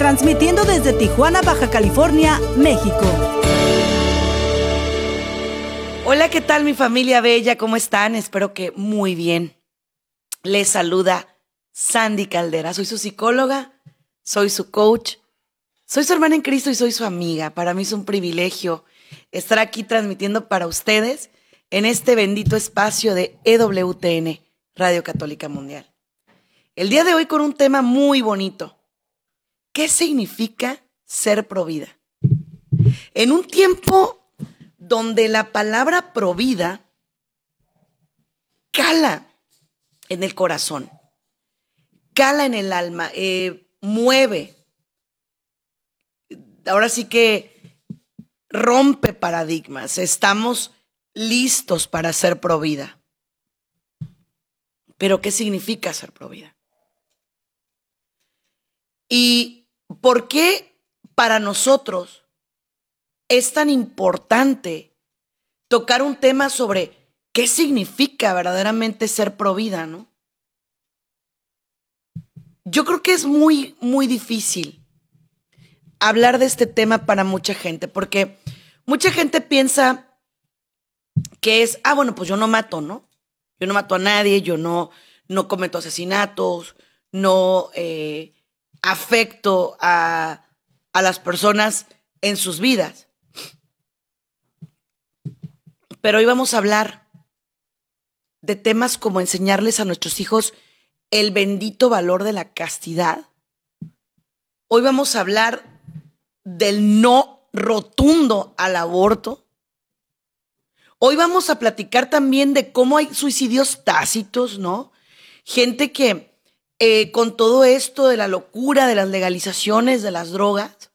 transmitiendo desde Tijuana, Baja California, México. Hola, ¿qué tal mi familia bella? ¿Cómo están? Espero que muy bien. Les saluda Sandy Caldera. Soy su psicóloga, soy su coach, soy su hermana en Cristo y soy su amiga. Para mí es un privilegio estar aquí transmitiendo para ustedes en este bendito espacio de EWTN, Radio Católica Mundial. El día de hoy con un tema muy bonito. ¿Qué significa ser provida? En un tiempo donde la palabra provida cala en el corazón, cala en el alma, eh, mueve. Ahora sí que rompe paradigmas. Estamos listos para ser provida. Pero ¿qué significa ser provida? ¿Y por qué para nosotros es tan importante tocar un tema sobre qué significa verdaderamente ser provida, no? Yo creo que es muy, muy difícil hablar de este tema para mucha gente, porque mucha gente piensa que es, ah, bueno, pues yo no mato, ¿no? Yo no mato a nadie, yo no, no cometo asesinatos, no eh, afecto a, a las personas en sus vidas. Pero hoy vamos a hablar de temas como enseñarles a nuestros hijos el bendito valor de la castidad. Hoy vamos a hablar del no rotundo al aborto. Hoy vamos a platicar también de cómo hay suicidios tácitos, ¿no? Gente que eh, con todo esto de la locura, de las legalizaciones, de las drogas,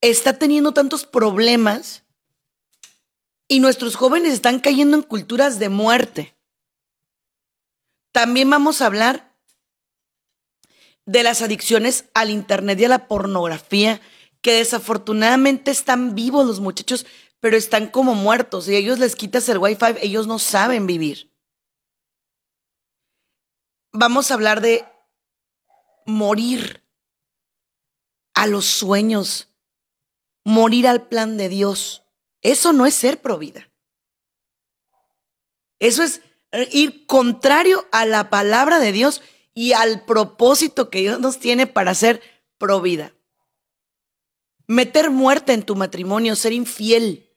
está teniendo tantos problemas y nuestros jóvenes están cayendo en culturas de muerte. También vamos a hablar de las adicciones al Internet y a la pornografía, que desafortunadamente están vivos los muchachos, pero están como muertos. Y ellos les quitas el wifi, ellos no saben vivir vamos a hablar de morir a los sueños, morir al plan de Dios. Eso no es ser provida. Eso es ir contrario a la palabra de Dios y al propósito que Dios nos tiene para ser provida. Meter muerte en tu matrimonio, ser infiel,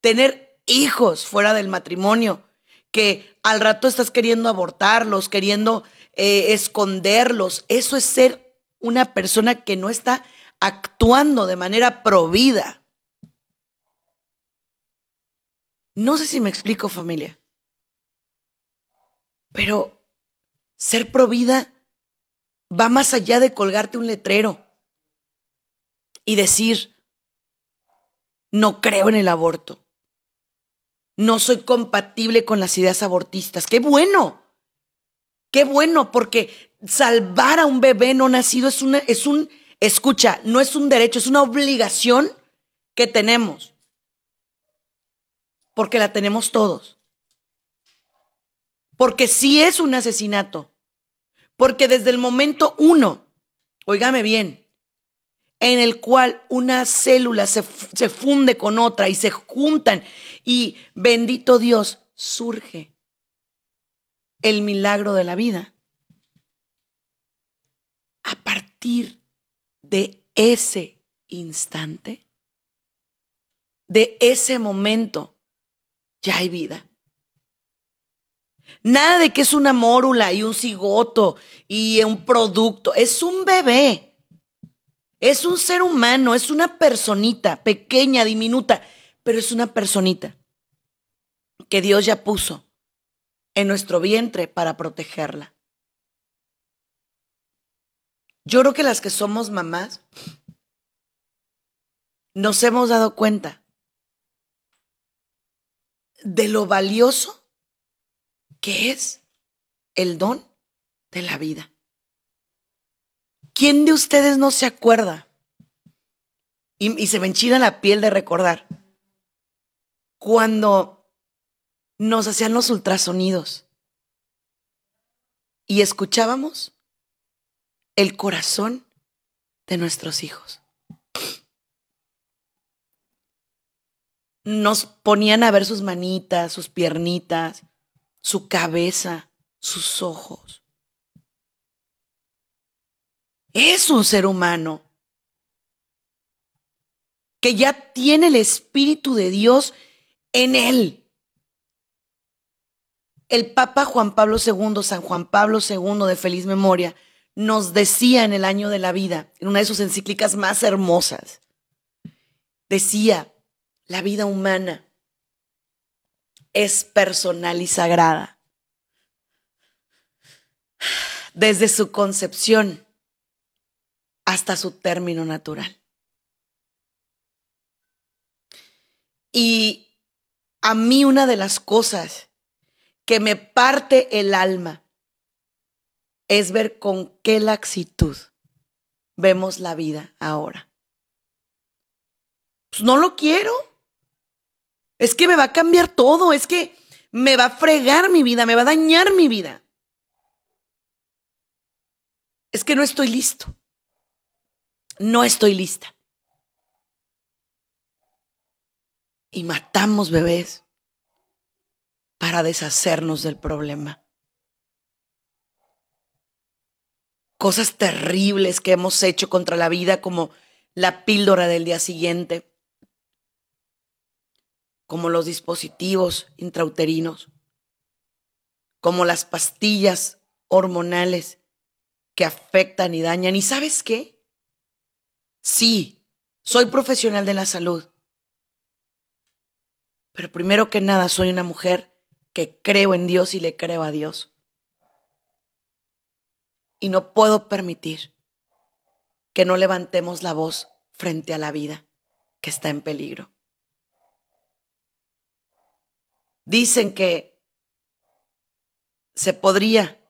tener hijos fuera del matrimonio, que al rato estás queriendo abortarlos, queriendo eh, esconderlos. Eso es ser una persona que no está actuando de manera provida. No sé si me explico familia, pero ser provida va más allá de colgarte un letrero y decir, no creo en el aborto no soy compatible con las ideas abortistas. ¡Qué bueno! ¡Qué bueno! Porque salvar a un bebé no nacido es, una, es un, escucha, no es un derecho, es una obligación que tenemos. Porque la tenemos todos. Porque sí es un asesinato. Porque desde el momento uno, oígame bien, en el cual una célula se, se, funde con otra y se juntan y bendito Dios, surge el milagro de la vida. A partir de ese instante, de ese momento, ya hay vida. Nada de que es una mórula y un cigoto y un producto, es un bebé es un ser humano, es una personita pequeña, diminuta, pero es una personita que Dios ya puso en nuestro vientre para protegerla. Yo creo que las que somos mamás nos hemos dado cuenta de lo valioso que es el don de la vida. ¿Quién de ustedes no se acuerda? Y, se me enchina la piel de recordar. Cuando nos hacían los ultrasonidos y escuchábamos el corazón de nuestros hijos. Nos ponían a ver sus manitas, sus piernitas, su cabeza, sus ojos. Es un ser humano que ya tiene el Espíritu de Dios en él. El Papa Juan Pablo II, San Juan Pablo II de feliz memoria, nos decía en el año de la vida, en una de sus encíclicas más hermosas, decía, la vida humana es personal y sagrada. Desde su concepción hasta su término natural. Y a mí una de las cosas que me parte el alma es ver con qué laxitud vemos la vida ahora. Pues no lo quiero. Es que me va a cambiar todo, es que me va a fregar mi vida, me va a dañar mi vida. Es que no estoy listo. No estoy lista. y matamos bebés para deshacernos del problema. Cosas terribles que hemos hecho contra la vida como la píldora del día siguiente, como los dispositivos intrauterinos, como las pastillas hormonales que afectan y dañan. ¿Y sabes qué? Sí, soy profesional de la salud pero primero que nada soy una mujer que creo en Dios y le creo a Dios. Y no puedo permitir que no levantemos la voz frente a la vida que está en peligro. Dicen que se podría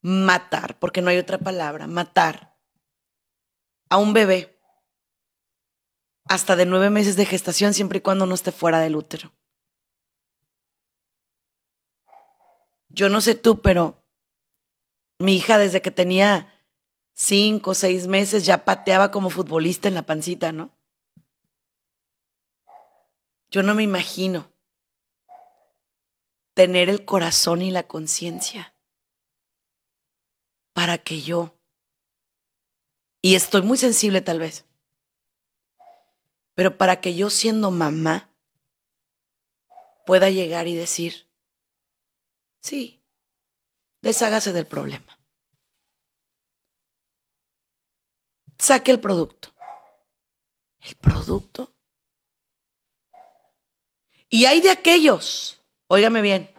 matar, porque no hay otra palabra, matar a un bebé hasta de nueve meses de gestación siempre y cuando no esté fuera del útero. Yo no sé tú, pero mi hija desde que tenía cinco o seis meses ya pateaba como futbolista en la pancita, ¿no? Yo no me imagino tener el corazón y la conciencia para que yo, y estoy muy sensible tal vez, pero para que yo siendo mamá pueda llegar y decir, sí, deshágase del problema. Saque el producto. El producto. Y hay de aquellos, óigame bien,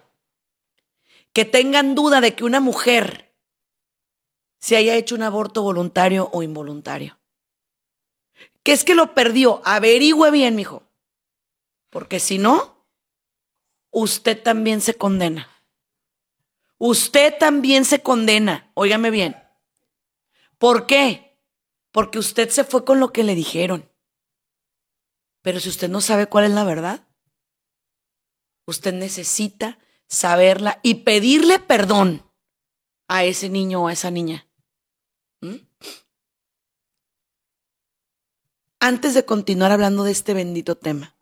que tengan duda de que una mujer se haya hecho un aborto voluntario o involuntario que es que lo perdió. Averigüe bien, mijo. Porque si no, usted también se condena. Usted también se condena. Óigame bien. ¿Por qué? Porque usted se fue con lo que le dijeron. Pero si usted no sabe cuál es la verdad, usted necesita saberla y pedirle perdón a ese niño o a esa niña. ¿Mm? Antes de continuar hablando de este bendito tema,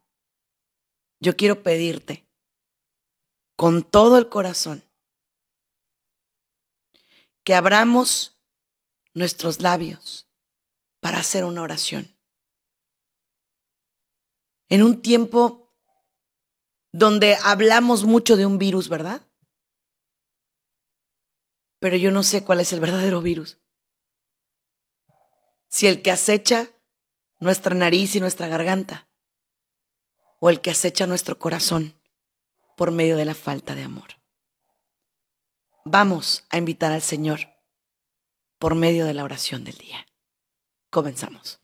yo quiero pedirte con todo el corazón que abramos nuestros labios para hacer una oración. En un tiempo donde hablamos mucho de un virus, ¿verdad? Pero yo no sé cuál es el verdadero virus si el que acecha nuestra nariz y nuestra garganta o el que acecha nuestro corazón por medio de la falta de amor. Vamos a invitar al Señor por medio de la oración del día. Comenzamos.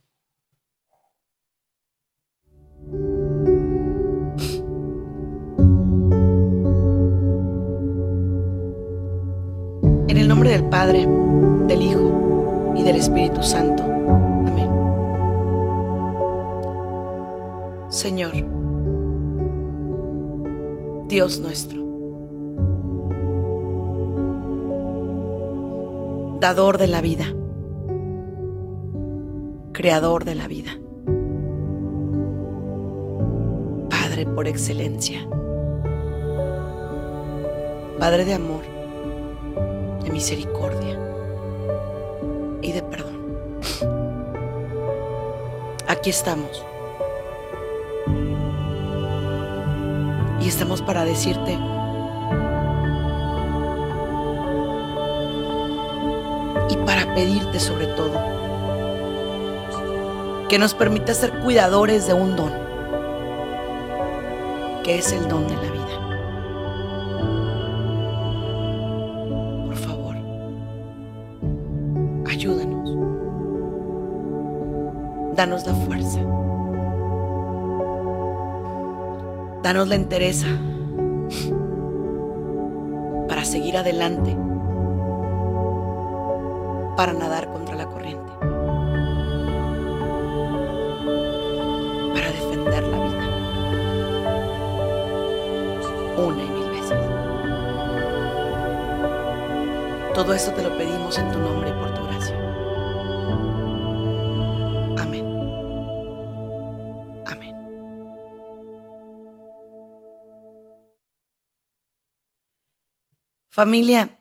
En el nombre del Padre, del Hijo, y del Espíritu Santo. Amén. Señor, Dios nuestro, dador de la vida, creador de la vida, Padre por excelencia, Padre de amor, de misericordia Aquí estamos. Y estamos para decirte, y para pedirte sobre todo, que nos permita ser cuidadores de un don, que es el don de la vida. Por favor, ayúdanos. Danos la fuerza. Danos la entereza para seguir adelante, para nadar contra la corriente, para defender la vida una y mil veces. Todo esto te lo pedimos en tu nombre Familia,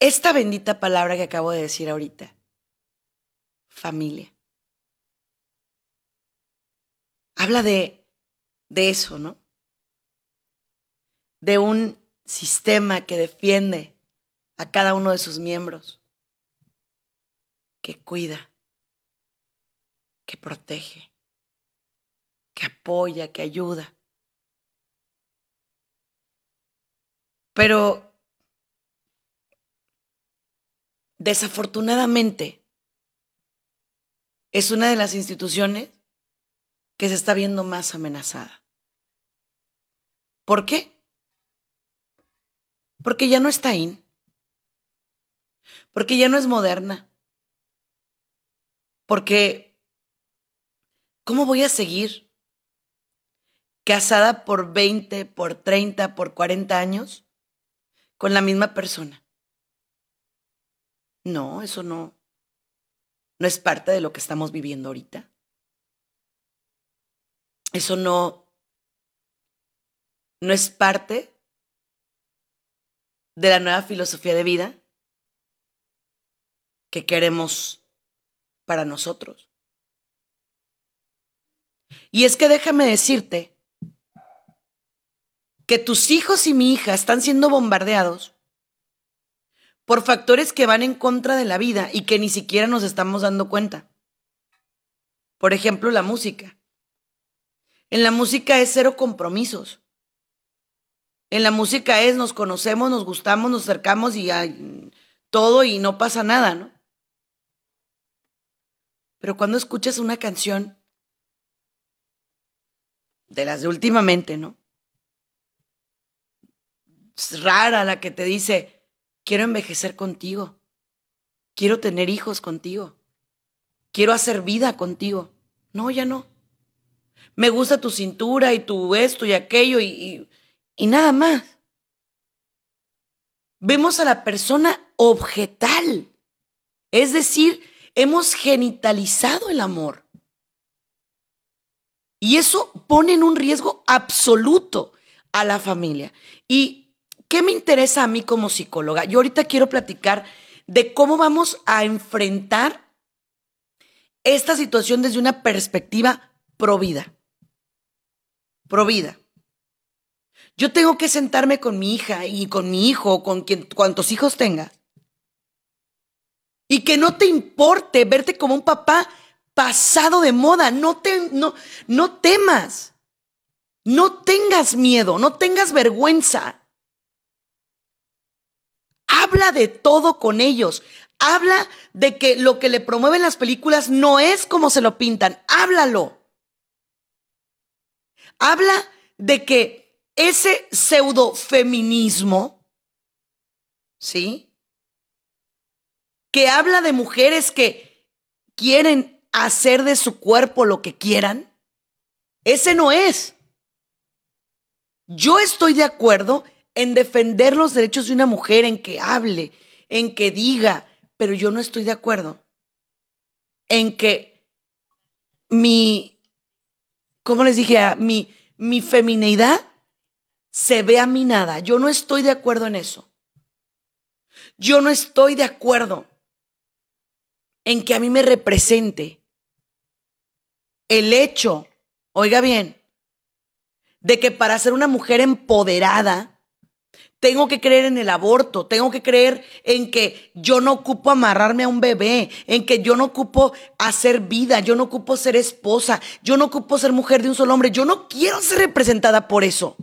esta bendita palabra que acabo de decir ahorita, familia, habla de, de eso, ¿no? De un sistema que defiende a cada uno de sus miembros, que cuida, que protege, que apoya, que ayuda. Pero desafortunadamente es una de las instituciones que se está viendo más amenazada. ¿Por qué? Porque ya no está in. Porque ya no es moderna. Porque, ¿cómo voy a seguir casada por 20, por 30, por 40 años con la misma persona? No, eso no, no es parte de lo que estamos viviendo ahorita. Eso no, no es parte de la nueva filosofía de vida que queremos para nosotros. Y es que déjame decirte que tus hijos y mi hija están siendo bombardeados por factores que van en contra de la vida y que ni siquiera nos estamos dando cuenta. Por ejemplo, la música. En la música es cero compromisos. En la música es nos conocemos, nos gustamos, nos acercamos y todo y no pasa nada, ¿no? Pero cuando escuchas una canción de las de últimamente, ¿no? Es rara la que te dice, quiero envejecer contigo, quiero tener hijos contigo, quiero hacer vida contigo. No, ya no. Me gusta tu cintura y tu esto y aquello y, y, y nada más. Vemos a la persona objetal, es decir, hemos genitalizado el amor. Y eso pone en un riesgo absoluto a la familia. ¿Y qué me interesa a mí como psicóloga? Yo ahorita quiero platicar de cómo vamos a enfrentar esta situación desde una perspectiva pro vida. Pro vida. Yo tengo que sentarme con mi hija y con mi hijo, con cuantos hijos tenga. Y que no te importe verte como un papá pasado de moda. No, te, no, no temas. No tengas miedo, no tengas vergüenza. Habla de todo con ellos. Habla de que lo que le promueven las películas no es como se lo pintan. Háblalo. Habla de que ese pseudo feminismo ¿sí? Que habla de mujeres que quieren hacer de su cuerpo lo que quieran. Ese no es. Yo estoy de acuerdo en defender los derechos de una mujer, en que hable, en que diga, pero yo no estoy de acuerdo en que mi, ¿cómo les dije? Mi, mi femineidad se vea minada. Yo no estoy de acuerdo en eso. Yo no estoy de acuerdo en que a mí me represente el hecho, oiga bien, de que para ser una mujer empoderada, tengo que creer en el aborto, tengo que creer en que yo no ocupo amarrarme a un bebé, en que yo no ocupo hacer vida, yo no ocupo ser esposa, yo no ocupo ser mujer de un solo hombre, yo no quiero ser representada por eso.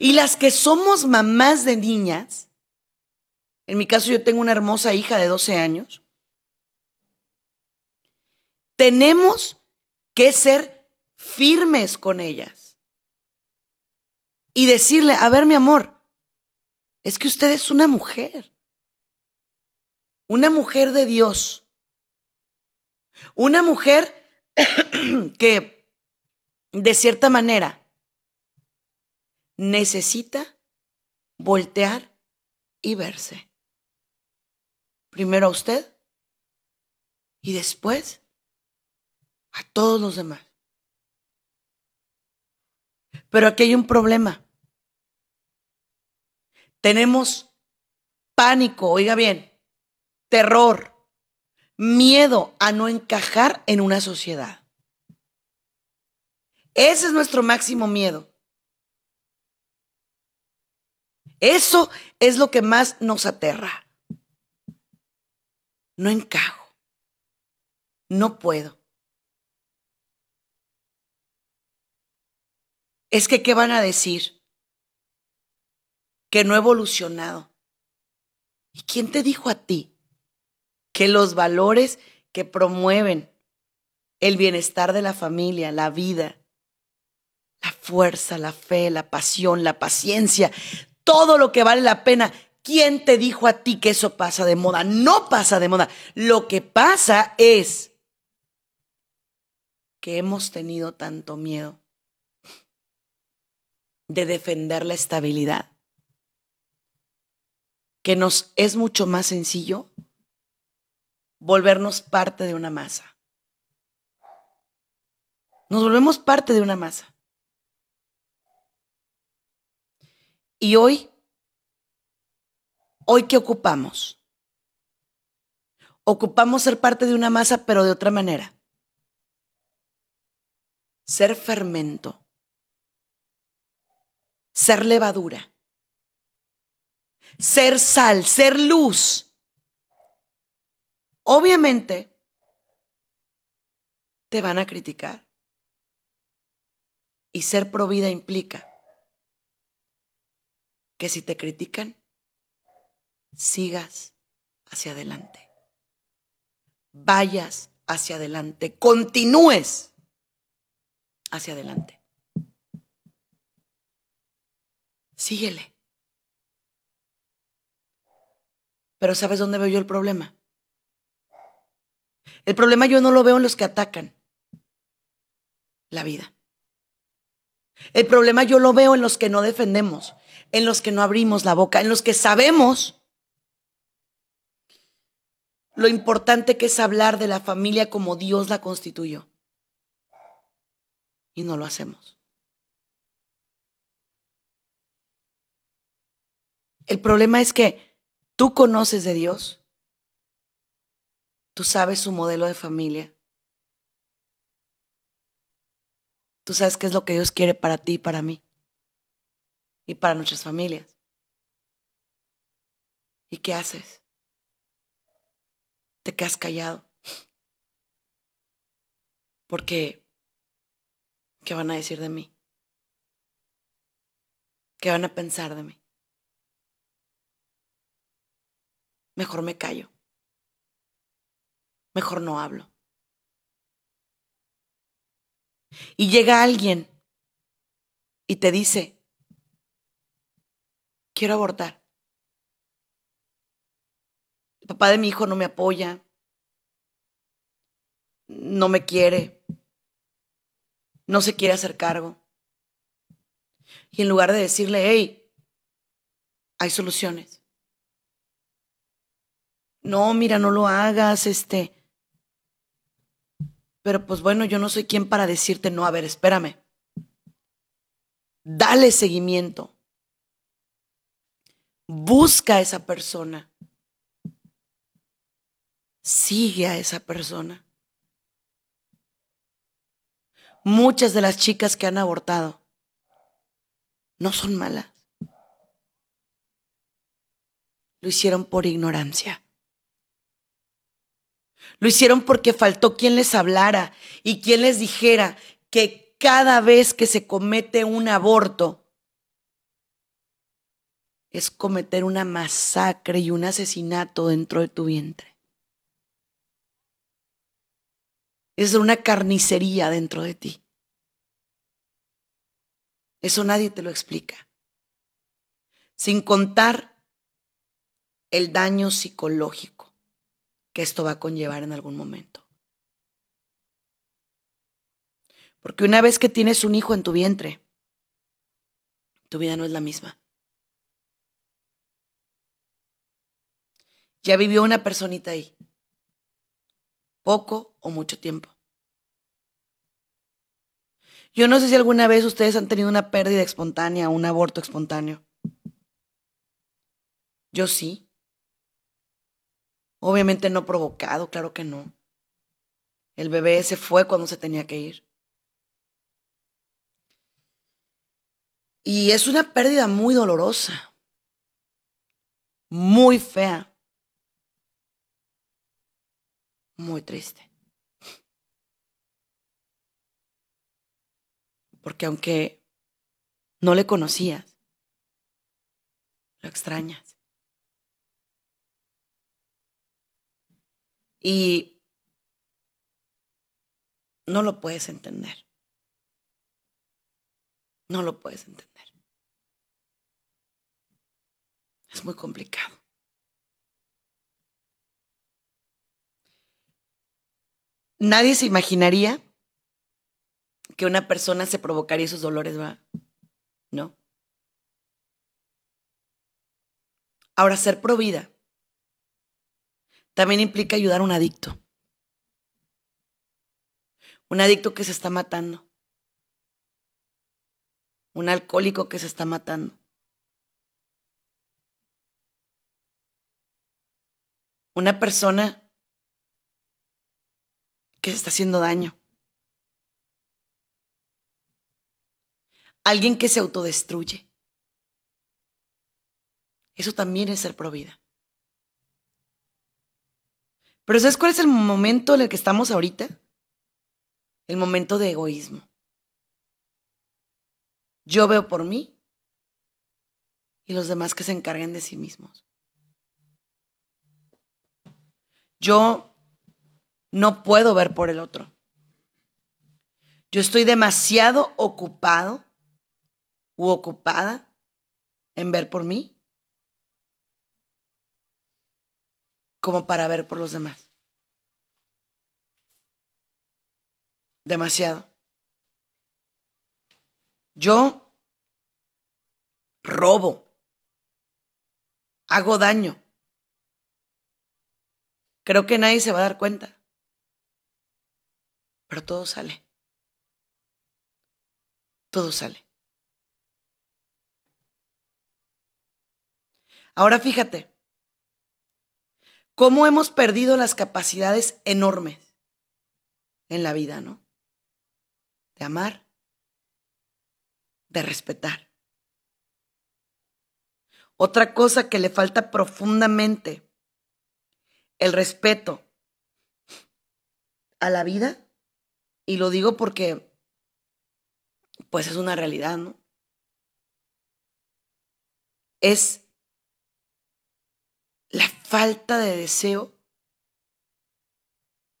Y las que somos mamás de niñas, en mi caso yo tengo una hermosa hija de 12 años, tenemos que ser firmes con ellas y decirle, a ver mi amor, es que usted es una mujer, una mujer de Dios, una mujer que de cierta manera necesita voltear y verse. Primero a usted y después a todos los demás. Pero aquí hay un problema. Tenemos pánico, oiga bien, terror, miedo a no encajar en una sociedad. Ese es nuestro máximo miedo. Eso es lo que más nos aterra. No encajo. No puedo. Es que, ¿qué van a decir? Que no he evolucionado. ¿Y quién te dijo a ti que los valores que promueven el bienestar de la familia, la vida, la fuerza, la fe, la pasión, la paciencia, todo lo que vale la pena. ¿Quién te dijo a ti que eso pasa de moda? No pasa de moda. Lo que pasa es que hemos tenido tanto miedo de defender la estabilidad que nos es mucho más sencillo volvernos parte de una masa. Nos volvemos parte de una masa. Y hoy, hoy qué ocupamos? Ocupamos ser parte de una masa, pero de otra manera. Ser fermento. Ser levadura. Ser sal, ser luz. Obviamente, te van a criticar. Y ser provida implica que si te critican, sigas hacia adelante. Vayas hacia adelante, continúes hacia adelante. Síguele. Pero ¿sabes dónde veo yo el problema? El problema yo no lo veo en los que atacan la vida. El problema yo lo veo en los que no defendemos, en los que no abrimos la boca, en los que sabemos lo importante que es hablar de la familia como Dios la constituyó. Y no lo hacemos. El problema es que tú conoces de Dios, tú sabes su modelo de familia, tú sabes qué es lo que Dios quiere para ti y para mí y para nuestras familias. ¿Y qué haces? Te quedas callado. Porque, ¿qué van a decir de mí? ¿Qué van a pensar de mí? Mejor me callo. Mejor no hablo. Y llega alguien y te dice, quiero abortar. El papá de mi hijo no me apoya, no me quiere, no se quiere hacer cargo. Y en lugar de decirle, hey, hay soluciones. No, mira, no lo hagas, este. Pero pues bueno, yo no soy quien para decirte, no, a ver, espérame. Dale seguimiento. Busca a esa persona. Sigue a esa persona. Muchas de las chicas que han abortado no son malas. Lo hicieron por ignorancia. Lo hicieron porque faltó quien les hablara y quien les dijera que cada vez que se comete un aborto es cometer una masacre y un asesinato dentro de tu vientre. Es una carnicería dentro de ti. Eso nadie te lo explica. Sin contar el daño psicológico que esto va a conllevar en algún momento. Porque una vez que tienes un hijo en tu vientre, tu vida no es la misma. Ya vivió una personita ahí, poco o mucho tiempo. Yo no sé si alguna vez ustedes han tenido una pérdida espontánea un aborto espontáneo. Yo sí. Obviamente no provocado, claro que no. El bebé se fue cuando se tenía que ir. Y es una pérdida muy dolorosa, muy fea, muy triste. Porque aunque no le conocías, lo extrañas. Y no lo puedes entender. No lo puedes entender. Es muy complicado. Nadie se imaginaría que una persona se provocaría esos dolores, ¿va? ¿No? Ahora, ser provida también implica ayudar a un adicto. Un adicto que se está matando. Un alcohólico que se está matando. Una persona que se está haciendo daño. Alguien que se autodestruye. Eso también es ser provida. Pero ¿sabes cuál es el momento en el que estamos ahorita? El momento de egoísmo. Yo veo por mí y los demás que se encarguen de sí mismos. Yo no puedo ver por el otro. Yo estoy demasiado ocupado u ocupada en ver por mí como para ver por los demás. Demasiado. Yo robo, hago daño. Creo que nadie se va a dar cuenta. Pero todo sale. Todo sale. Ahora fíjate, cómo hemos perdido las capacidades enormes en la vida, ¿no? De amar, de respetar. Otra cosa que le falta profundamente, el respeto a la vida, y lo digo porque pues es una realidad, ¿no? Es la falta de deseo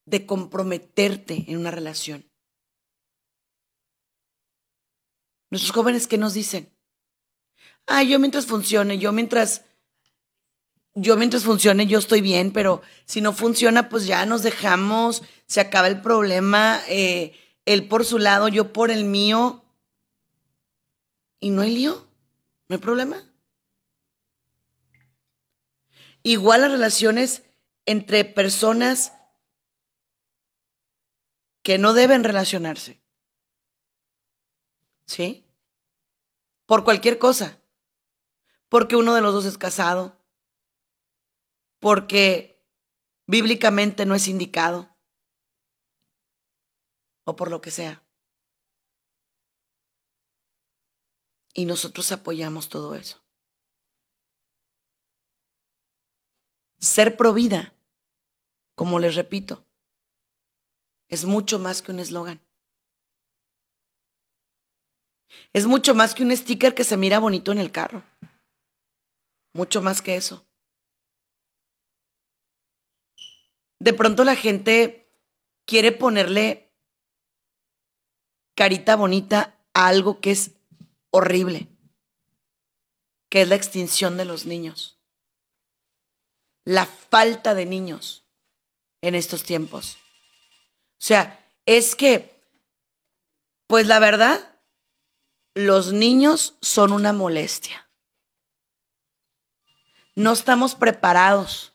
de comprometerte en una relación. Nuestros jóvenes, ¿qué nos dicen? Ah, yo mientras funcione, yo mientras... yo mientras funcione yo estoy bien, pero si no funciona, pues ya nos dejamos, se acaba el problema, eh, él por su lado, yo por el mío. ¿Y no hay lío? ¿No hay problema? Igual las relaciones entre personas que no deben relacionarse. ¿Sí? Por cualquier cosa. Porque uno de los dos es casado. Porque bíblicamente no es indicado. O por lo que sea. Y nosotros apoyamos todo eso. Ser provida, como les repito, es mucho más que un eslogan. Es mucho más que un sticker que se mira bonito en el carro. Mucho más que eso. De pronto la gente quiere ponerle carita bonita a algo que es horrible, que es la extinción de los niños, la falta de niños en estos tiempos. O sea, es que, pues la verdad, los niños son una molestia. No estamos preparados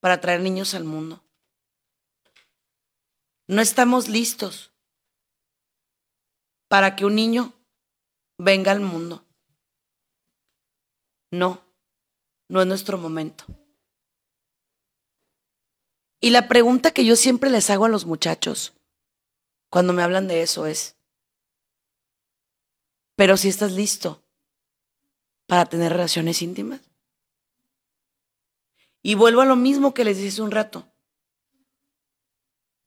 para traer niños al mundo. No estamos listos para que un niño venga al mundo. No, no es nuestro momento. Y la pregunta que yo siempre les hago a los muchachos cuando me hablan de eso es, pero si estás listo para tener relaciones íntimas. Y vuelvo a lo mismo que les dije un rato.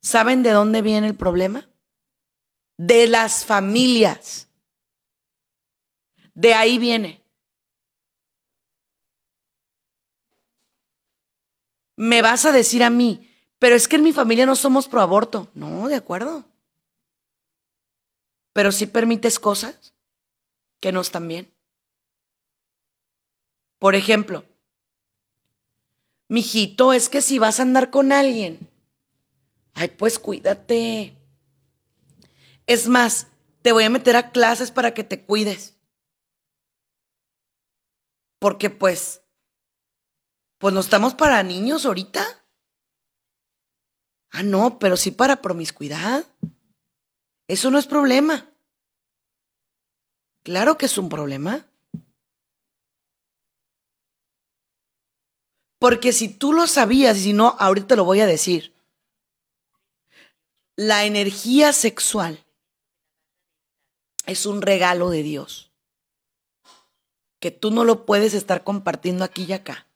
¿Saben de dónde viene el problema? De las familias. De ahí viene. Me vas a decir a mí, pero es que en mi familia no somos pro aborto. No, de acuerdo. Pero sí permites cosas que no están bien. Por ejemplo, mijito, es que si vas a andar con alguien, ay, pues cuídate. Es más, te voy a meter a clases para que te cuides. Porque pues pues no estamos para niños ahorita. Ah, no, pero sí para promiscuidad. Eso no es problema. Claro que es un problema. Porque si tú lo sabías, y si no, ahorita te lo voy a decir. La energía sexual es un regalo de Dios. Que tú no lo puedes estar compartiendo aquí y acá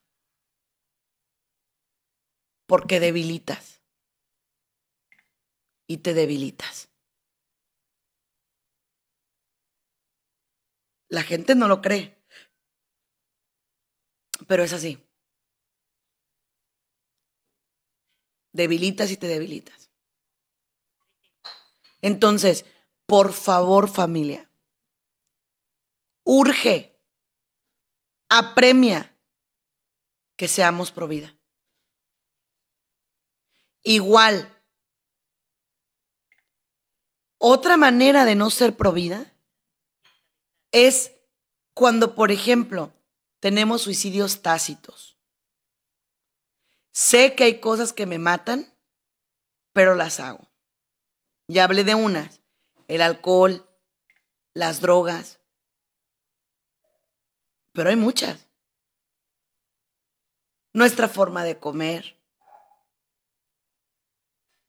porque debilitas. Y te debilitas. La gente no lo cree, pero es así. Debilitas y te debilitas. Entonces, por favor familia, urge, apremia que seamos pro vida igual. Otra manera de no ser provida es cuando, por ejemplo, tenemos suicidios tácitos. Sé que hay cosas que me matan, pero las hago. Ya hablé de unas, el alcohol, las drogas, pero hay muchas. Nuestra forma de comer,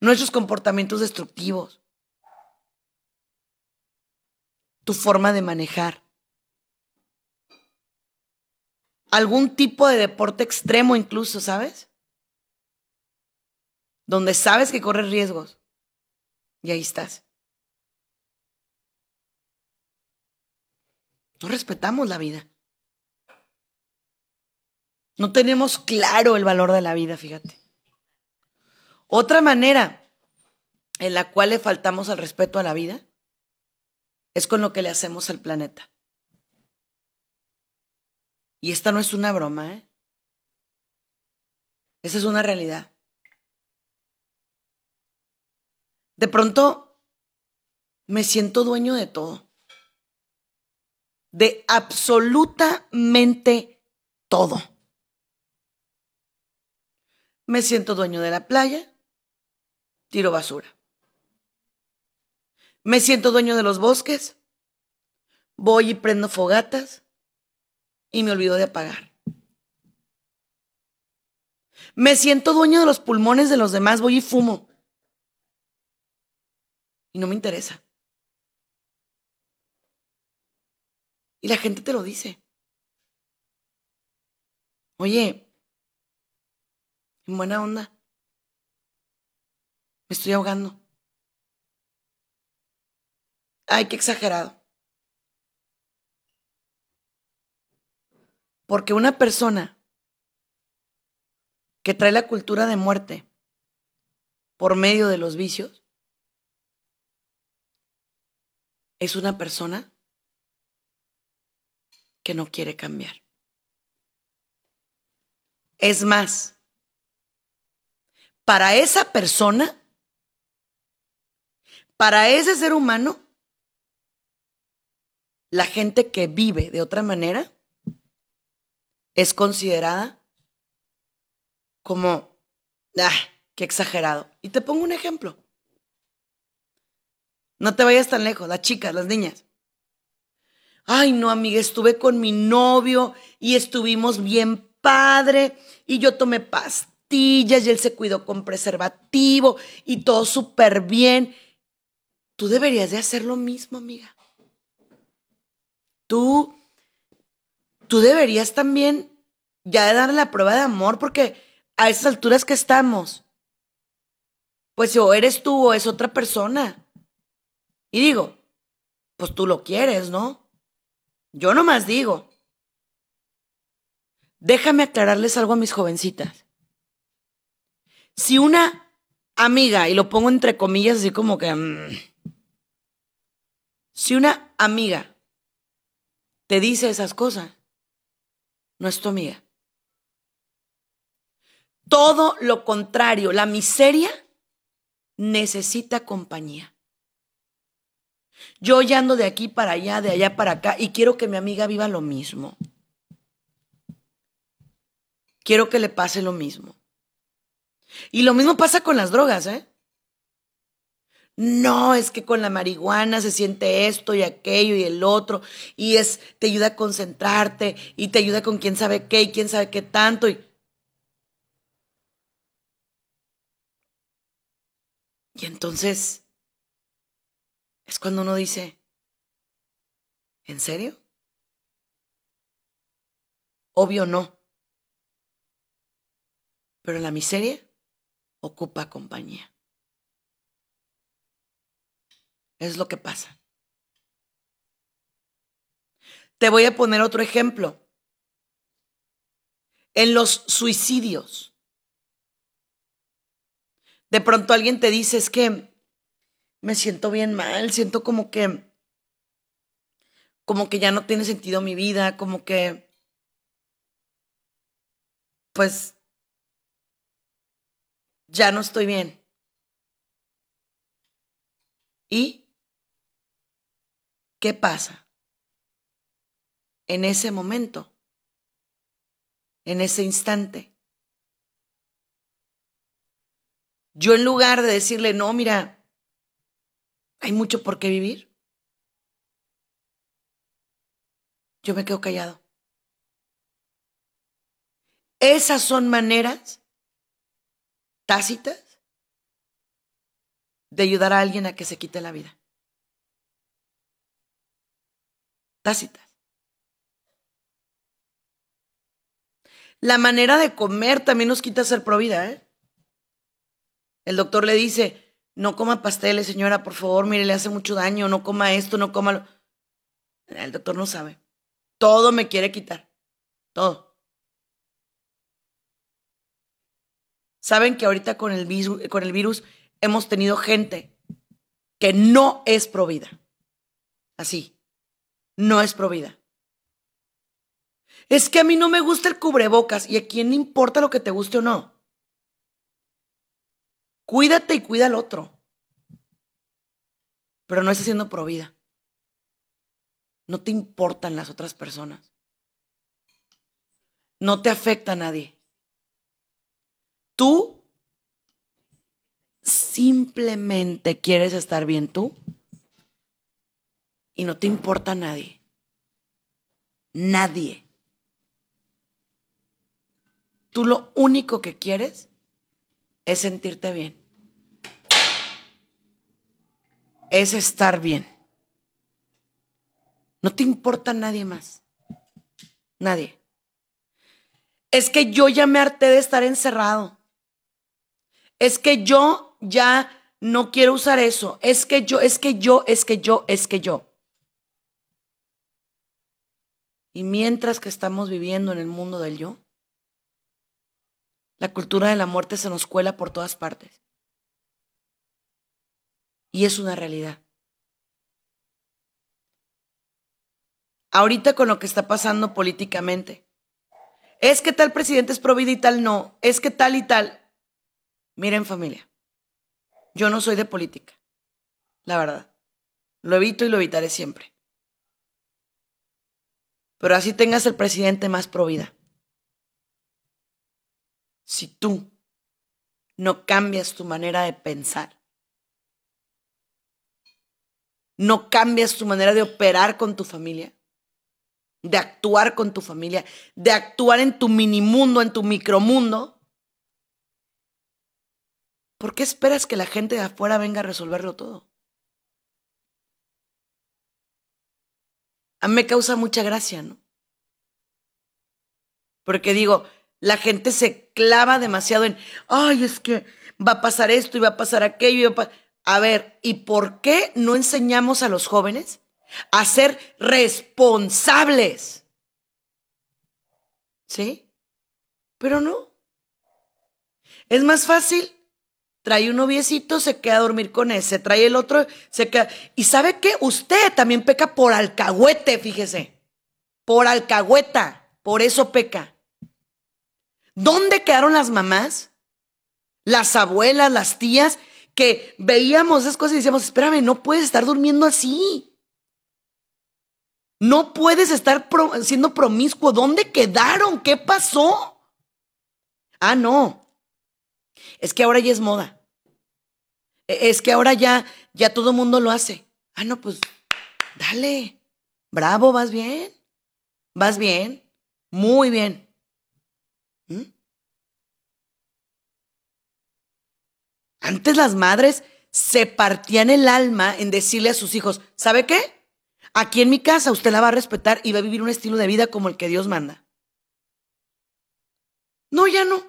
nuestros comportamientos destructivos, tu forma de manejar, algún tipo de deporte extremo incluso, ¿sabes? Donde sabes que corres riesgos. Y ahí estás. No respetamos la vida. No tenemos claro el valor de la vida, fíjate. Otra manera en la cual le faltamos al respeto a la vida es con lo que le hacemos al planeta. Y esta no es una broma, ¿eh? Esa es una realidad. De pronto me siento dueño de todo. De absolutamente todo. Me siento dueño de la playa, tiro basura. Me siento dueño de los bosques, voy y prendo fogatas y me olvido de apagar. Me siento dueño de los pulmones de los demás, voy y fumo. Y no me interesa. Y la gente te lo dice. Oye, en buena onda, me estoy ahogando. Ay, qué exagerado. Porque una persona que trae la cultura de muerte por medio de los vicios es una persona que no quiere cambiar. Es más, para esa persona, para ese ser humano, la gente que vive de otra manera es considerada como, ah, qué exagerado. Y te pongo un ejemplo. No te vayas tan lejos, las chicas, las niñas. Ay, no, amiga, estuve con mi novio y estuvimos bien padre y yo tomé pastillas y él se cuidó con preservativo y todo súper bien. Tú deberías de hacer lo mismo, amiga. Tú, tú deberías también ya de darle la prueba de amor porque a esas alturas que estamos, pues o eres tú o es otra persona. Y digo, pues tú lo quieres, ¿no? Yo nomás digo. Déjame aclararles algo a mis jovencitas. Si una amiga, y lo pongo entre comillas así como que... Mm, si una amiga te dice esas cosas, no es tu amiga. Todo lo contrario, la miseria necesita compañía. Yo ya ando de aquí para allá, de allá para acá, y quiero que mi amiga viva lo mismo. Quiero que le pase lo mismo. Y lo mismo pasa con las drogas, ¿eh? No, es que con la marihuana se siente esto y aquello y el otro, y es, te ayuda a concentrarte, y te ayuda con quién sabe qué y quién sabe qué tanto. Y, Y entonces es cuando uno dice, ¿en serio? Obvio no. Pero la miseria ocupa compañía. Es lo que pasa. Te voy a poner otro ejemplo. En los suicidios. De pronto alguien te dice, es que me siento bien mal, siento como que, como que ya no tiene sentido mi vida, como que, pues, ya no estoy bien. ¿Y qué pasa? En ese momento, en ese instante, Yo en lugar de decirle, no, mira, hay mucho por qué vivir, yo me quedo callado. Esas son maneras tácitas de ayudar a alguien a que se quite la vida. Tácitas. La manera de comer también nos quita ser provida, ¿eh? El doctor le dice, no coma pasteles, señora, por favor, mire, le hace mucho daño, no coma esto, no coma lo... El doctor no sabe. Todo me quiere quitar. Todo. Saben que ahorita con el, virus, con el virus hemos tenido gente que no es provida. Así. No es provida. Es que a mí no me gusta el cubrebocas y a quién le importa lo que te guste o no. Cuídate y cuida al otro. Pero no estás siendo provida. No te importan las otras personas. No te afecta a nadie. Tú simplemente quieres estar bien tú y no te importa a nadie. Nadie. Tú lo único que quieres es sentirte bien. Es estar bien. No te importa nadie más. Nadie. Es que yo ya me harté de estar encerrado. Es que yo ya no quiero usar eso. Es que yo, es que yo, es que yo, es que yo. Y mientras que estamos viviendo en el mundo del yo, la cultura de la muerte se nos cuela por todas partes. Y es una realidad. Ahorita con lo que está pasando políticamente. Es que tal presidente es pro y tal no. Es que tal y tal. Miren familia, yo no soy de política, la verdad. Lo evito y lo evitaré siempre. Pero así tengas el presidente más pro vida. Si tú no cambias tu manera de pensar, no cambias tu manera de operar con tu familia, de actuar con tu familia, de actuar en tu mini mundo, en tu micromundo, ¿por qué esperas que la gente de afuera venga a resolverlo todo? A mí me causa mucha gracia, ¿no? Porque digo, la gente se clava demasiado en, ay, es que va a pasar esto y va a pasar aquello. a... ver, ¿y por qué no enseñamos a los jóvenes a ser responsables? ¿Sí? Pero no. Es más fácil trae un noviecito, se queda a dormir con ese, trae el otro, se queda. ¿Y sabe qué? Usted también peca por alcahuete, fíjese. Por alcahueta, por eso peca. ¿Dónde quedaron las mamás? Las abuelas, las tías, que veíamos esas cosas y decíamos, espérame, no puedes estar durmiendo así. No puedes estar siendo promiscuo. ¿Dónde quedaron? ¿Qué pasó? Ah, no. Es que ahora ya es moda. E, es que ahora ya, ya todo mundo lo hace. Ah, no, pues dale. Bravo, vas bien. Vas bien. Muy bien. ¿Mm? Antes las madres se partían el alma en decirle a sus hijos, ¿sabe qué? Aquí en mi casa usted la va a respetar y va a vivir un estilo de vida como el que Dios manda. No, ya no.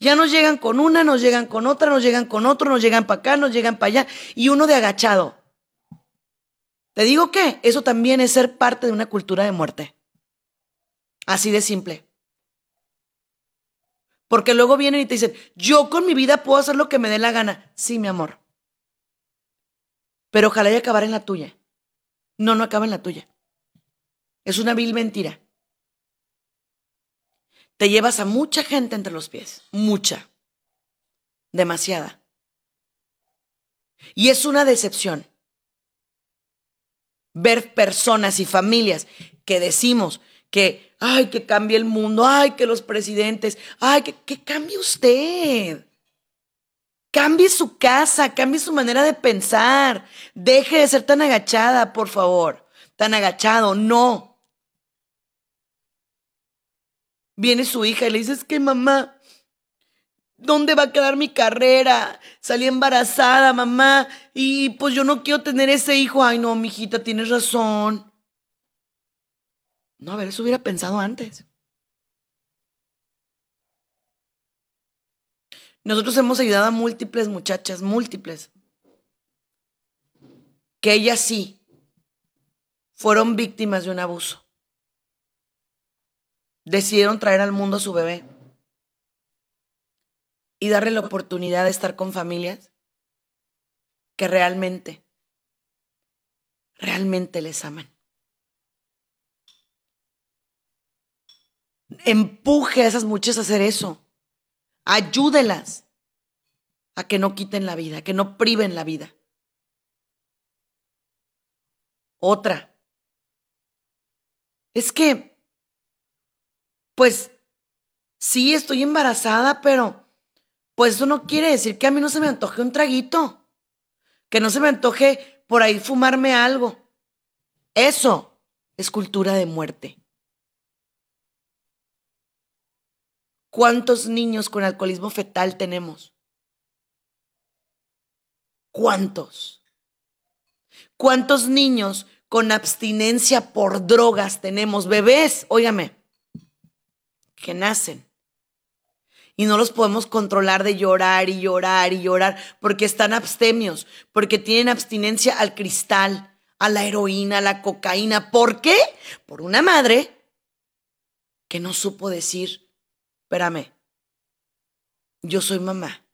Ya nos llegan con una, nos llegan con otra, nos llegan con otro, nos llegan para acá, nos llegan para allá y uno de agachado. Te digo que eso también es ser parte de una cultura de muerte. Así de simple. Porque luego vienen y te dicen, yo con mi vida puedo hacer lo que me dé la gana. Sí, mi amor. Pero ojalá y acabar en la tuya. No, no acaba en la tuya. Es una vil mentira te llevas a mucha gente entre los pies, mucha, demasiada. Y es una decepción ver personas y familias que decimos que, ay, que cambie el mundo, ay, que los presidentes, ay, que, que cambie usted. Cambie su casa, cambie su manera de pensar. Deje de ser tan agachada, por favor. Tan agachado, no. Viene su hija y le dice, es que mamá, ¿dónde va a quedar mi carrera? Salí embarazada, mamá, y pues yo no quiero tener ese hijo. Ay, no, mijita, tienes razón. No, a ver, eso hubiera pensado antes. Nosotros hemos ayudado a múltiples muchachas, múltiples, que ellas sí fueron víctimas de un abuso decidieron traer al mundo a su bebé y darle la oportunidad de estar con familias que realmente, realmente les aman. Empuje a esas muchachas a hacer eso. Ayúdelas. a que no quiten la vida, a que no priven la vida. Otra. Es que, pues, sí, estoy embarazada, pero, pues eso no quiere decir que a mí no se me antoje un traguito, que no se me antoje por ahí fumarme algo. Eso es cultura de muerte. ¿Cuántos niños con alcoholismo fetal tenemos? ¿Cuántos? ¿Cuántos niños con abstinencia por drogas tenemos? Bebés, óigame, que nacen. Y no los podemos controlar de llorar y llorar y llorar porque están abstemios, porque tienen abstinencia al cristal, a la heroína, a la cocaína. ¿Por qué? Por una madre que no supo decir, espérame, yo soy mamá.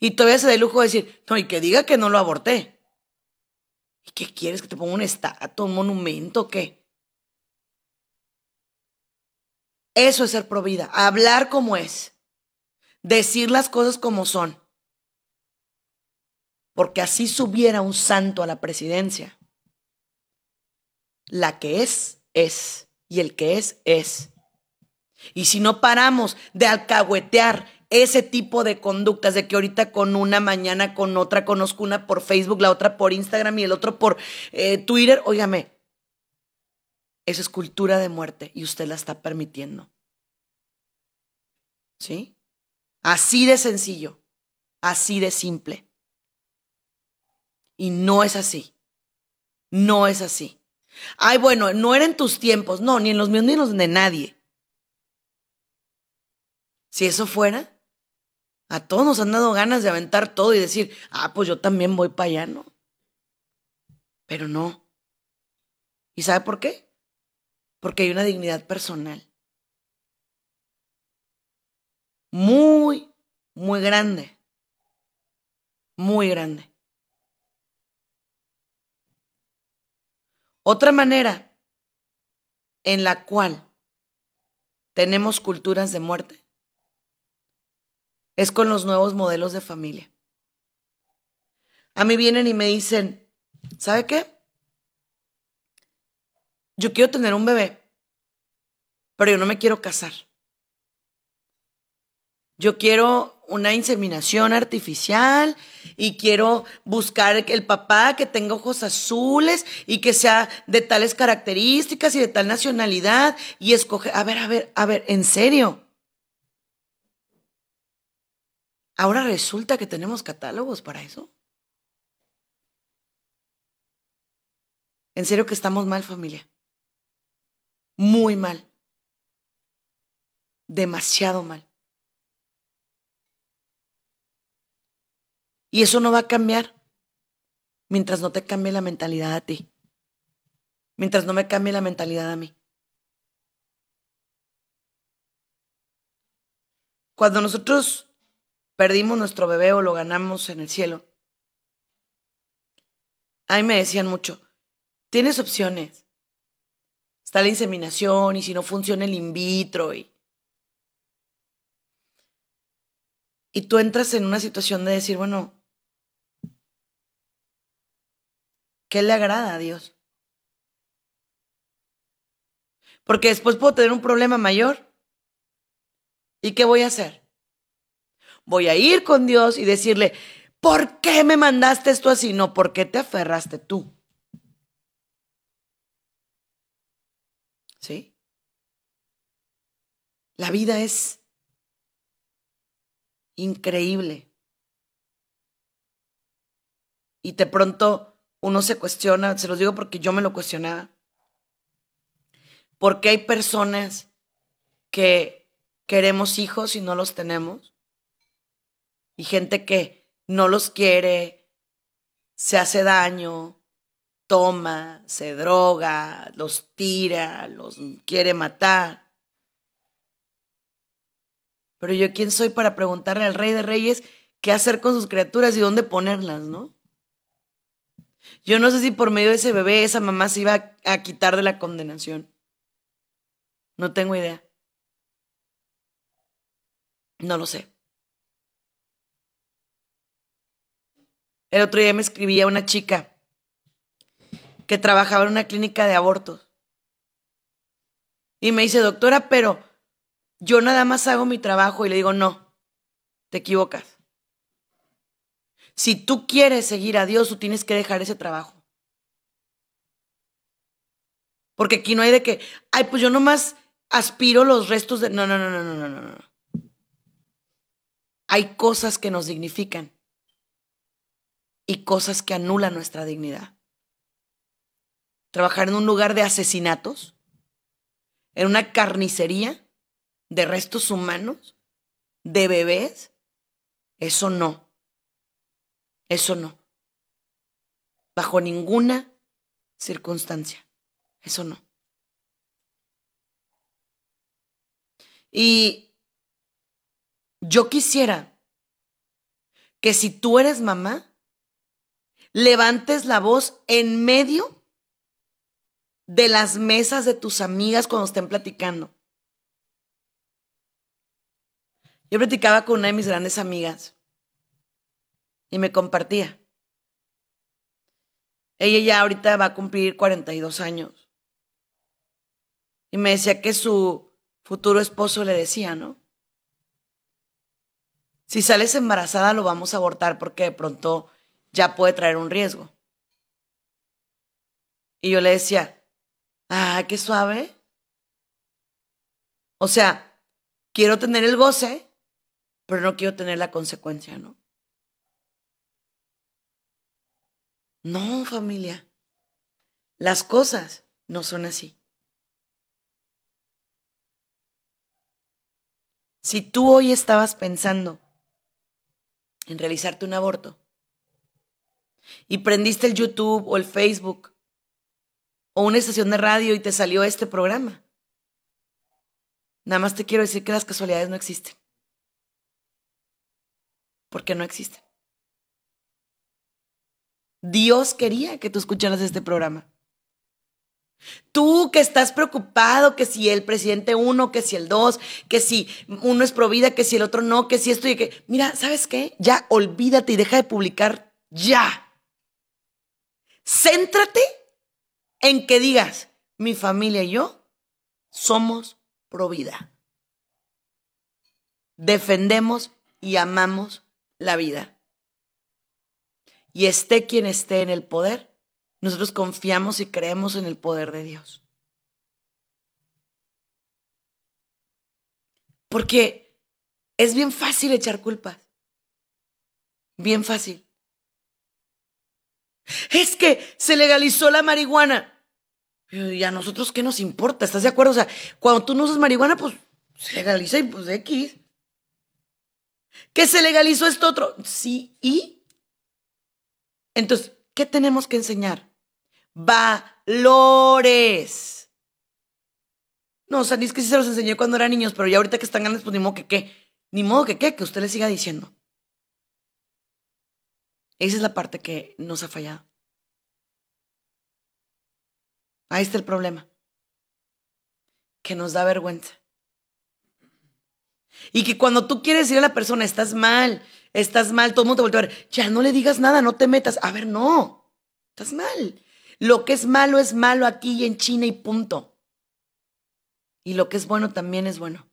Y todavía se da el lujo de decir, no, y que diga que no lo aborté. ¿Y qué quieres? ¿Que te ponga un estatua, un monumento qué? Eso es ser provida, hablar como es, decir las cosas como son. Porque así subiera un santo a la presidencia. La que es, es. Y el que es, es. Y si no paramos de alcahuetear ese tipo de conductas, de que ahorita con una, mañana con otra, conozco una por Facebook, la otra por Instagram y el otro por eh, Twitter, óigame, eso es cultura de muerte y usted la está permitiendo. ¿Sí? Así de sencillo, así de simple. Y no es así. No es así. Ay, bueno, no eran tus tiempos. No, ni en los míos ni en los de nadie. Si eso fuera, a todos nos han dado ganas de aventar todo y decir, ah, pues yo también voy para allá, ¿no? Pero no. ¿Y sabe por qué? Porque hay una dignidad personal. Muy, muy grande. Muy grande. Otra manera en la cual tenemos culturas de muerte es con los nuevos modelos de familia. A mí vienen y me dicen, ¿sabe qué? Yo quiero tener un bebé, pero yo no me quiero casar. Yo quiero una inseminación artificial y quiero buscar el papá que tenga ojos azules y que sea de tales características y de tal nacionalidad y escoger, a ver, a ver, a ver, en serio. Ahora resulta que tenemos catálogos para eso. En serio que estamos mal, familia. Muy mal. Demasiado mal. Y eso no va a cambiar mientras no te cambie la mentalidad a ti. Mientras no me cambie la mentalidad a mí. Cuando nosotros perdimos nuestro bebé o lo ganamos en el cielo. A mí me decían mucho, tienes opciones. Está la inseminación y si no funciona el in vitro y... Y tú entras en una situación de decir, bueno, ¿qué le agrada a Dios? Porque después puedo tener un problema mayor. ¿Y qué voy a hacer? voy a ir con Dios y decirle, ¿por qué me mandaste esto así? No, ¿por qué te aferraste tú? ¿Sí? La vida es increíble. Y de pronto uno se cuestiona, se los digo porque yo me lo cuestionaba. ¿Por qué hay personas que queremos hijos y no los tenemos? y gente que no los quiere, se hace daño, toma, se droga, los tira, los quiere matar. Pero yo, ¿quién soy para preguntarle al Rey de Reyes qué hacer con sus criaturas y dónde ponerlas, no? Yo no sé si por medio de ese bebé esa mamá se iba a, quitar de la condenación. No tengo idea. No lo sé. El otro día me escribía una chica que trabajaba en una clínica de abortos. Y me dice, doctora, pero yo nada más hago mi trabajo y le digo, no, te equivocas. Si tú quieres seguir a Dios, tú tienes que dejar ese trabajo. Porque aquí no hay de que, ay, pues yo nomás aspiro los restos de... No, no, no, no, no, no, no. Hay cosas que nos dignifican y cosas que anulan nuestra dignidad. Trabajar en un lugar de asesinatos, en una carnicería de restos humanos, de bebés, eso no. Eso no. Bajo ninguna circunstancia. Eso no. Y yo quisiera que si tú eres mamá, levantes la voz en medio de las mesas de tus amigas cuando estén platicando. Yo platicaba con una de mis grandes amigas y me compartía. Ella ya ahorita va a cumplir 42 años. Y me decía que su futuro esposo le decía, ¿no? Si sales embarazada lo vamos a abortar porque de pronto ya puede traer un riesgo. Y yo le decía, ah, qué suave. O sea, quiero tener el goce, pero no quiero tener la consecuencia, ¿no? No, familia. Las cosas no son así. Si tú hoy estabas pensando en realizarte un aborto y prendiste el YouTube o el Facebook o una estación de radio y te salió este programa, nada más te quiero decir que las casualidades no existen. Porque no existen. Dios quería que tú escucharas este programa. Tú que estás preocupado, que si el presidente uno, que si el dos, que si uno es pro vida, que si el otro no, que si esto y que... Mira, ¿sabes qué? Ya olvídate y deja de publicar ya. Céntrate en que digas, mi familia y yo somos pro vida. Defendemos y amamos la vida. Y esté quien esté en el poder, nosotros confiamos y creemos en el poder de Dios. Porque es bien fácil echar culpas. Bien fácil. Es que se legalizó la marihuana. ¿Y a nosotros qué nos importa? ¿Estás de acuerdo? O sea, cuando tú no usas marihuana, pues se legaliza y pues X. Que se legalizó esto otro. Sí, ¿y? Entonces, ¿qué tenemos que enseñar? valores. No, o sea, es que sí se los enseñé cuando eran niños, pero ya ahorita que están grandes, pues ni modo que qué. Ni modo que qué, que usted le siga diciendo. Esa es la parte que nos ha fallado. Ahí está el problema. Que nos da vergüenza. Y que cuando tú quieres decir a la persona, estás mal, estás mal, todo el mundo te vuelve a ver, ya no le digas nada, no te metas. A ver, no, estás mal. Lo que es malo es malo aquí y en China y punto. Y lo que es bueno también es bueno.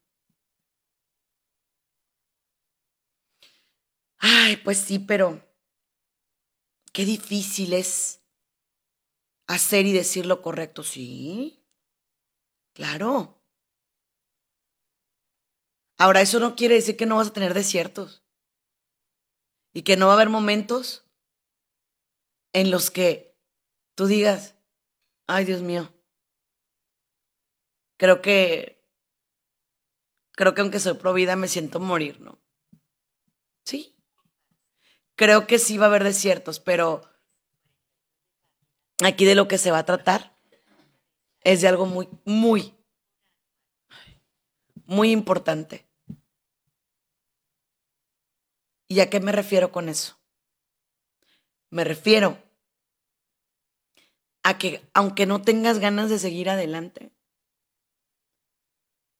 Ay, pues sí, pero qué difícil es hacer y decir lo correcto. Sí, claro. Ahora, eso no quiere decir que no vas a tener desiertos y que no va a haber momentos en los que tú digas, ay Dios mío, creo que, creo que aunque soy pro vida me siento morir, ¿no? Sí. Creo que sí va a haber desiertos, pero aquí de lo que se va a tratar es de algo muy, muy, muy importante. ¿Y a qué me refiero con eso? Me refiero a que aunque no tengas ganas de seguir adelante,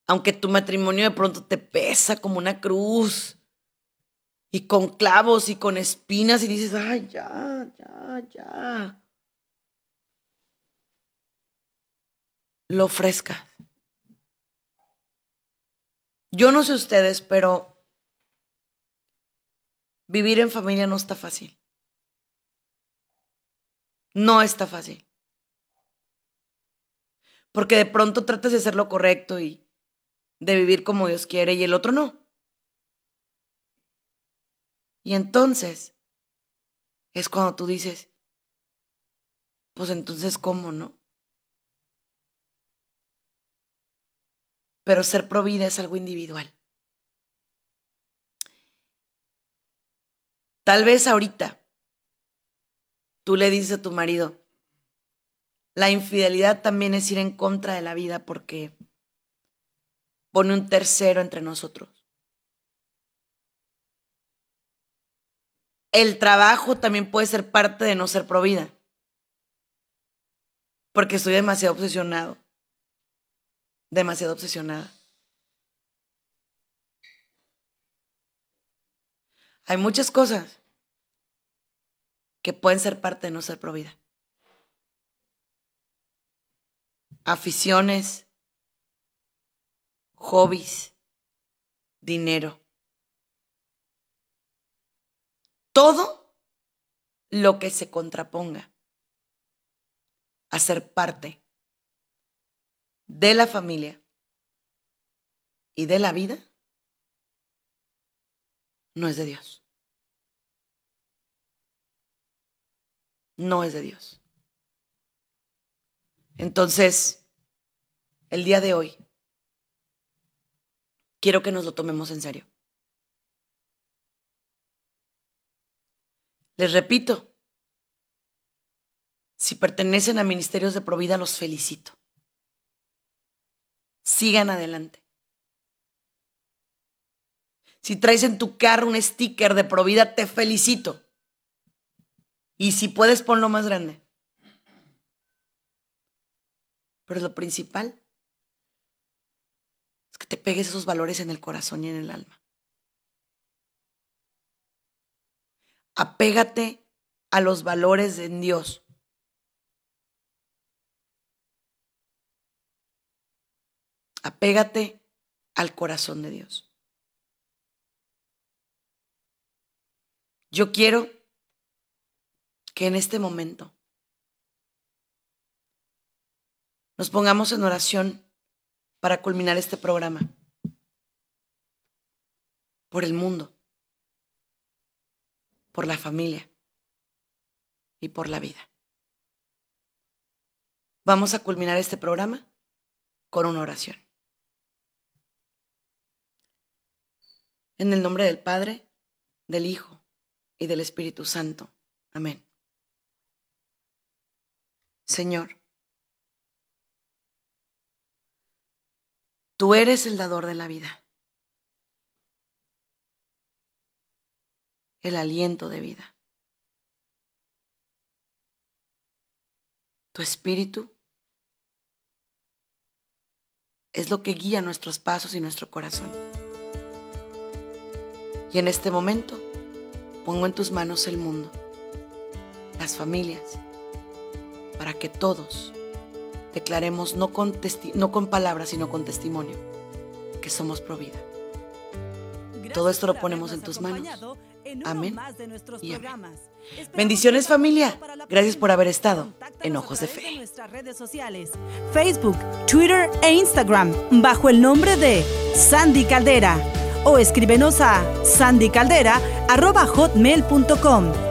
aunque tu matrimonio de pronto te pesa como una cruz, y con clavos y con espinas y dices, ay, ya, ya, ya. Lo ofrezcas. Yo no sé ustedes, pero vivir en familia no está fácil. No está fácil. Porque de pronto tratas de hacer lo correcto y de vivir como Dios quiere y el otro no. Y entonces es cuando tú dices, pues entonces, ¿cómo no? Pero ser provida es algo individual. Tal vez ahorita tú le dices a tu marido, la infidelidad también es ir en contra de la vida porque pone un tercero entre nosotros. el trabajo también puede ser parte de no ser provida. Porque estoy demasiado obsesionado. Demasiado obsesionada. Hay muchas cosas que pueden ser parte de no ser provida. Aficiones, hobbies, dinero. todo lo que se contraponga a ser parte de la familia y de la vida no es de Dios. No es de Dios. Entonces, el día de hoy, quiero que nos lo tomemos en serio. Les repito, si pertenecen a ministerios de Provida, los felicito. Sigan adelante. Si traes en tu carro un sticker de Provida, te felicito. Y si puedes, ponlo más grande. Pero lo principal es que te pegues esos valores en el corazón y en el alma. Apégate a los valores en Dios. Apégate al corazón de Dios. Yo quiero que en este momento nos pongamos en oración para culminar este programa por el mundo por la familia y por la vida. Vamos a culminar este programa con una oración. En el nombre del Padre, del Hijo y del Espíritu Santo. Amén. Señor, tú eres el dador de la vida. el aliento de vida. Tu espíritu es lo que guía nuestros pasos y nuestro corazón. Y en este momento pongo en tus manos el mundo, las familias, para que todos declaremos no con, no con palabras, sino con testimonio, que somos provida. Todo esto lo ponemos en tus manos Amén. Y amén. Bendiciones familia. Gracias por haber estado en Ojos de Fe. nuestras redes sociales, Facebook, Twitter e Instagram bajo el nombre de Sandy Caldera o escríbenos a sandycaldera@hotmail.com.